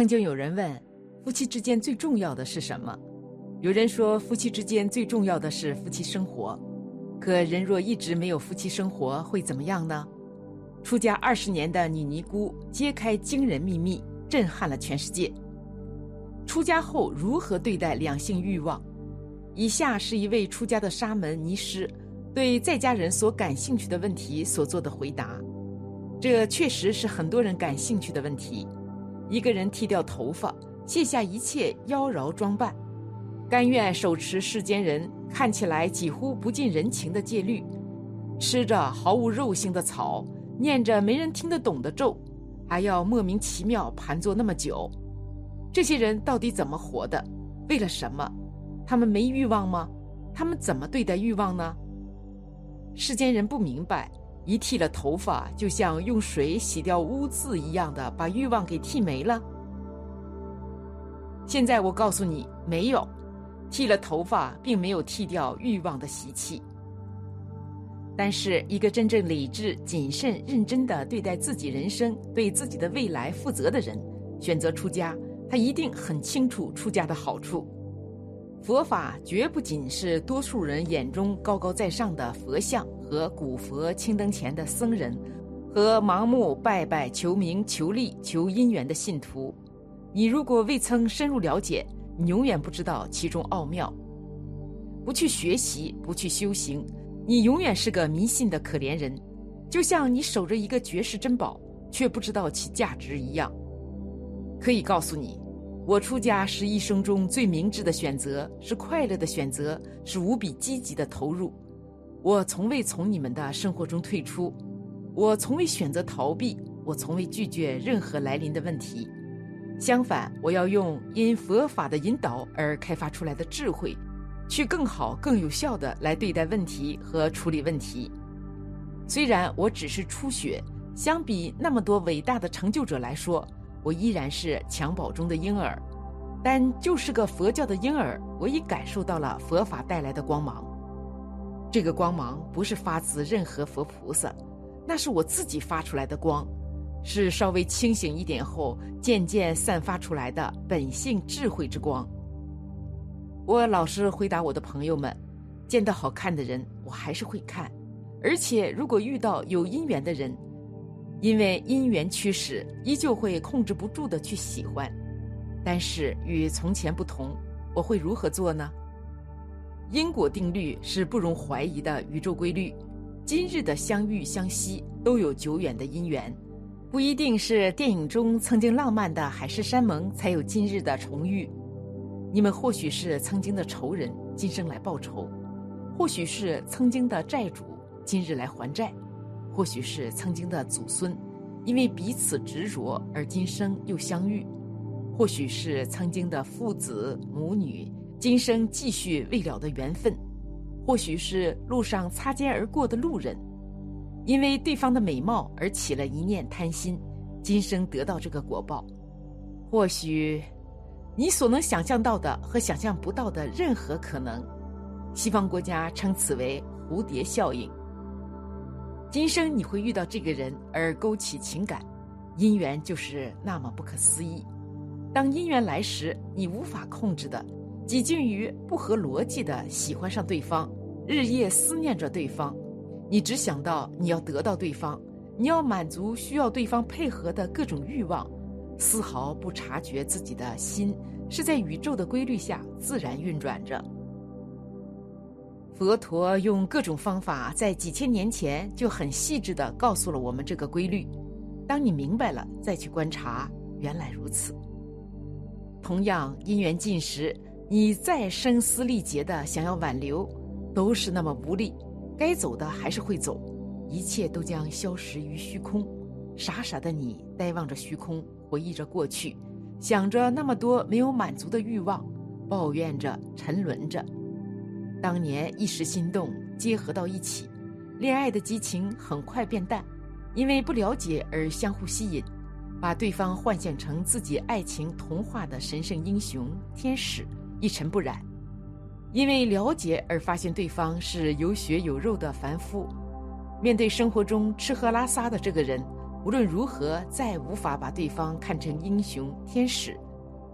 曾经有人问，夫妻之间最重要的是什么？有人说，夫妻之间最重要的是夫妻生活。可人若一直没有夫妻生活，会怎么样呢？出家二十年的女尼姑揭开惊人秘密，震撼了全世界。出家后如何对待两性欲望？以下是一位出家的沙门尼师对在家人所感兴趣的问题所做的回答。这确实是很多人感兴趣的问题。一个人剃掉头发，卸下一切妖娆装扮，甘愿手持世间人看起来几乎不近人情的戒律，吃着毫无肉性的草，念着没人听得懂的咒，还要莫名其妙盘坐那么久。这些人到底怎么活的？为了什么？他们没欲望吗？他们怎么对待欲望呢？世间人不明白。一剃了头发，就像用水洗掉污渍一样的把欲望给剃没了。现在我告诉你，没有，剃了头发并没有剃掉欲望的习气。但是，一个真正理智、谨慎、认真的对待自己人生、对自己的未来负责的人，选择出家，他一定很清楚出家的好处。佛法绝不仅是多数人眼中高高在上的佛像。和古佛青灯前的僧人，和盲目拜拜求名求利求姻缘的信徒，你如果未曾深入了解，你永远不知道其中奥妙。不去学习，不去修行，你永远是个迷信的可怜人，就像你守着一个绝世珍宝，却不知道其价值一样。可以告诉你，我出家是一生中最明智的选择，是快乐的选择，是无比积极的投入。我从未从你们的生活中退出，我从未选择逃避，我从未拒绝任何来临的问题。相反，我要用因佛法的引导而开发出来的智慧，去更好、更有效的来对待问题和处理问题。虽然我只是初学，相比那么多伟大的成就者来说，我依然是襁褓中的婴儿，但就是个佛教的婴儿，我已感受到了佛法带来的光芒。这个光芒不是发自任何佛菩萨，那是我自己发出来的光，是稍微清醒一点后渐渐散发出来的本性智慧之光。我老是回答我的朋友们：见到好看的人，我还是会看；而且如果遇到有姻缘的人，因为姻缘驱使，依旧会控制不住的去喜欢。但是与从前不同，我会如何做呢？因果定律是不容怀疑的宇宙规律，今日的相遇相惜都有久远的因缘，不一定是电影中曾经浪漫的海誓山盟才有今日的重遇。你们或许是曾经的仇人，今生来报仇；或许是曾经的债主，今日来还债；或许是曾经的祖孙，因为彼此执着而今生又相遇；或许是曾经的父子母女。今生继续未了的缘分，或许是路上擦肩而过的路人，因为对方的美貌而起了一念贪心，今生得到这个果报。或许，你所能想象到的和想象不到的任何可能，西方国家称此为蝴蝶效应。今生你会遇到这个人而勾起情感，姻缘就是那么不可思议。当姻缘来时，你无法控制的。几近于不合逻辑的喜欢上对方，日夜思念着对方，你只想到你要得到对方，你要满足需要对方配合的各种欲望，丝毫不察觉自己的心是在宇宙的规律下自然运转着。佛陀用各种方法，在几千年前就很细致地告诉了我们这个规律。当你明白了，再去观察，原来如此。同样，因缘尽时。你再声嘶力竭的想要挽留，都是那么无力。该走的还是会走，一切都将消失于虚空。傻傻的你呆望着虚空，回忆着过去，想着那么多没有满足的欲望，抱怨着，沉沦着。当年一时心动，结合到一起，恋爱的激情很快变淡，因为不了解而相互吸引，把对方幻想成自己爱情童话的神圣英雄、天使。一尘不染，因为了解而发现对方是有血有肉的凡夫。面对生活中吃喝拉撒的这个人，无论如何，再无法把对方看成英雄天使。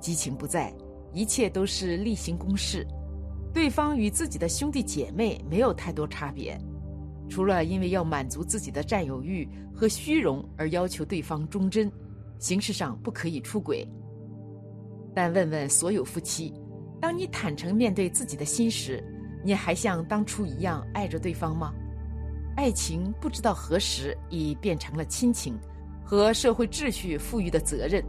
激情不在，一切都是例行公事。对方与自己的兄弟姐妹没有太多差别，除了因为要满足自己的占有欲和虚荣而要求对方忠贞，形式上不可以出轨。但问问所有夫妻，当你坦诚面对自己的心时，你还像当初一样爱着对方吗？爱情不知道何时已变成了亲情和社会秩序赋予的责任。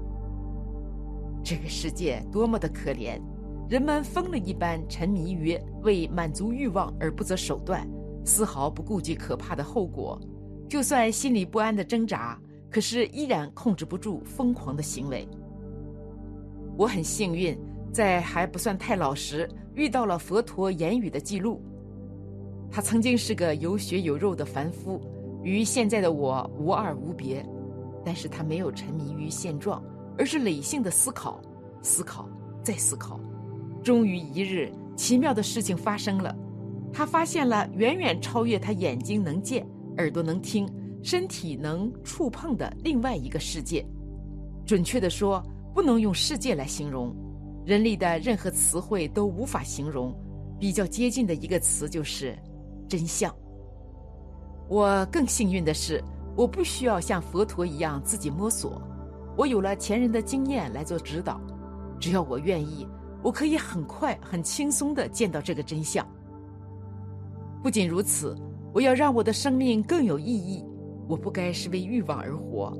这个世界多么的可怜，人们疯了一般沉迷于为满足欲望而不择手段，丝毫不顾及可怕的后果。就算心里不安的挣扎，可是依然控制不住疯狂的行为。我很幸运，在还不算太老时遇到了佛陀言语的记录。他曾经是个有血有肉的凡夫，与现在的我无二无别，但是他没有沉迷于现状，而是理性的思考，思考再思考，终于一日，奇妙的事情发生了，他发现了远远超越他眼睛能见、耳朵能听、身体能触碰的另外一个世界。准确的说，不能用世界来形容，人力的任何词汇都无法形容，比较接近的一个词就是。真相。我更幸运的是，我不需要像佛陀一样自己摸索，我有了前人的经验来做指导。只要我愿意，我可以很快、很轻松的见到这个真相。不仅如此，我要让我的生命更有意义。我不该是为欲望而活，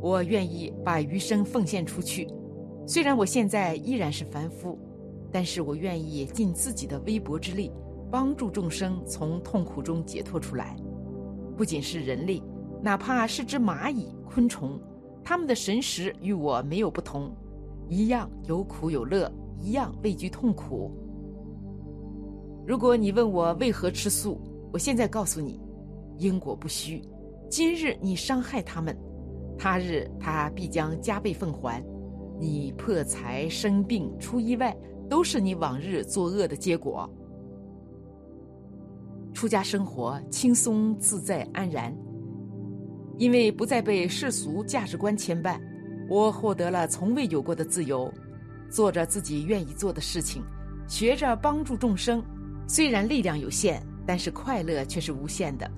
我愿意把余生奉献出去。虽然我现在依然是凡夫，但是我愿意尽自己的微薄之力。帮助众生从痛苦中解脱出来，不仅是人类，哪怕是只蚂蚁、昆虫，他们的神识与我没有不同，一样有苦有乐，一样畏惧痛苦。如果你问我为何吃素，我现在告诉你，因果不虚。今日你伤害他们，他日他必将加倍奉还。你破财、生病、出意外，都是你往日作恶的结果。出家生活轻松自在安然，因为不再被世俗价值观牵绊，我获得了从未有过的自由，做着自己愿意做的事情，学着帮助众生。虽然力量有限，但是快乐却是无限的。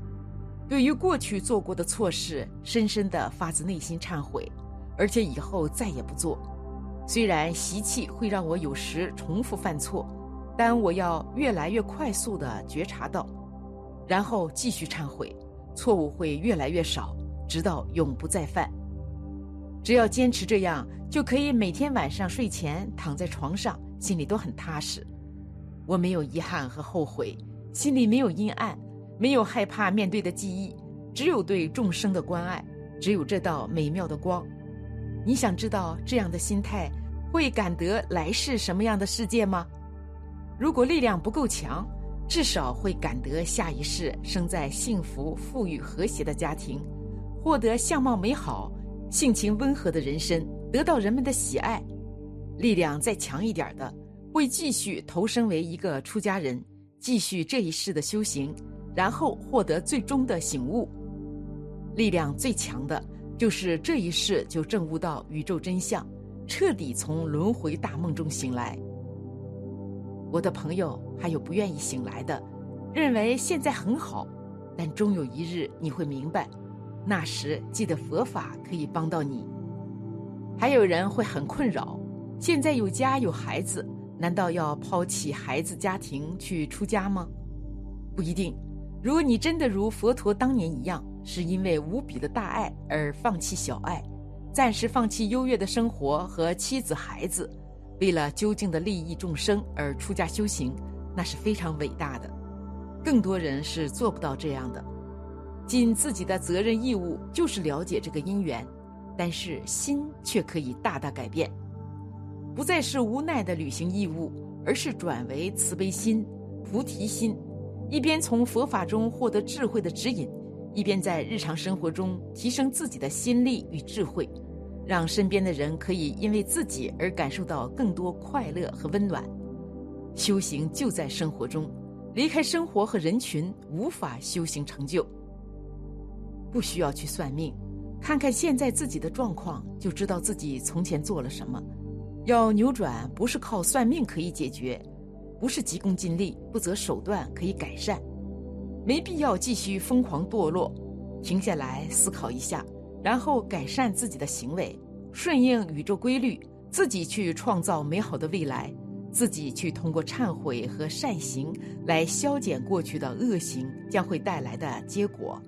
对于过去做过的错事，深深的发自内心忏悔，而且以后再也不做。虽然习气会让我有时重复犯错，但我要越来越快速的觉察到。然后继续忏悔，错误会越来越少，直到永不再犯。只要坚持这样，就可以每天晚上睡前躺在床上，心里都很踏实。我没有遗憾和后悔，心里没有阴暗，没有害怕面对的记忆，只有对众生的关爱，只有这道美妙的光。你想知道这样的心态会感得来世什么样的世界吗？如果力量不够强。至少会感得下一世生在幸福、富裕、和谐的家庭，获得相貌美好、性情温和的人生，得到人们的喜爱。力量再强一点的，会继续投生为一个出家人，继续这一世的修行，然后获得最终的醒悟。力量最强的，就是这一世就证悟到宇宙真相，彻底从轮回大梦中醒来。我的朋友还有不愿意醒来的，认为现在很好，但终有一日你会明白，那时记得佛法可以帮到你。还有人会很困扰，现在有家有孩子，难道要抛弃孩子家庭去出家吗？不一定。如果你真的如佛陀当年一样，是因为无比的大爱而放弃小爱，暂时放弃优越的生活和妻子孩子。为了究竟的利益众生而出家修行，那是非常伟大的。更多人是做不到这样的。尽自己的责任义务就是了解这个因缘，但是心却可以大大改变，不再是无奈的履行义务，而是转为慈悲心、菩提心，一边从佛法中获得智慧的指引，一边在日常生活中提升自己的心力与智慧。让身边的人可以因为自己而感受到更多快乐和温暖。修行就在生活中，离开生活和人群，无法修行成就。不需要去算命，看看现在自己的状况，就知道自己从前做了什么。要扭转，不是靠算命可以解决，不是急功近利、不择手段可以改善。没必要继续疯狂堕落，停下来思考一下，然后改善自己的行为，顺应宇宙规律，自己去创造美好的未来，自己去通过忏悔和善行来消减过去的恶行将会带来的结果。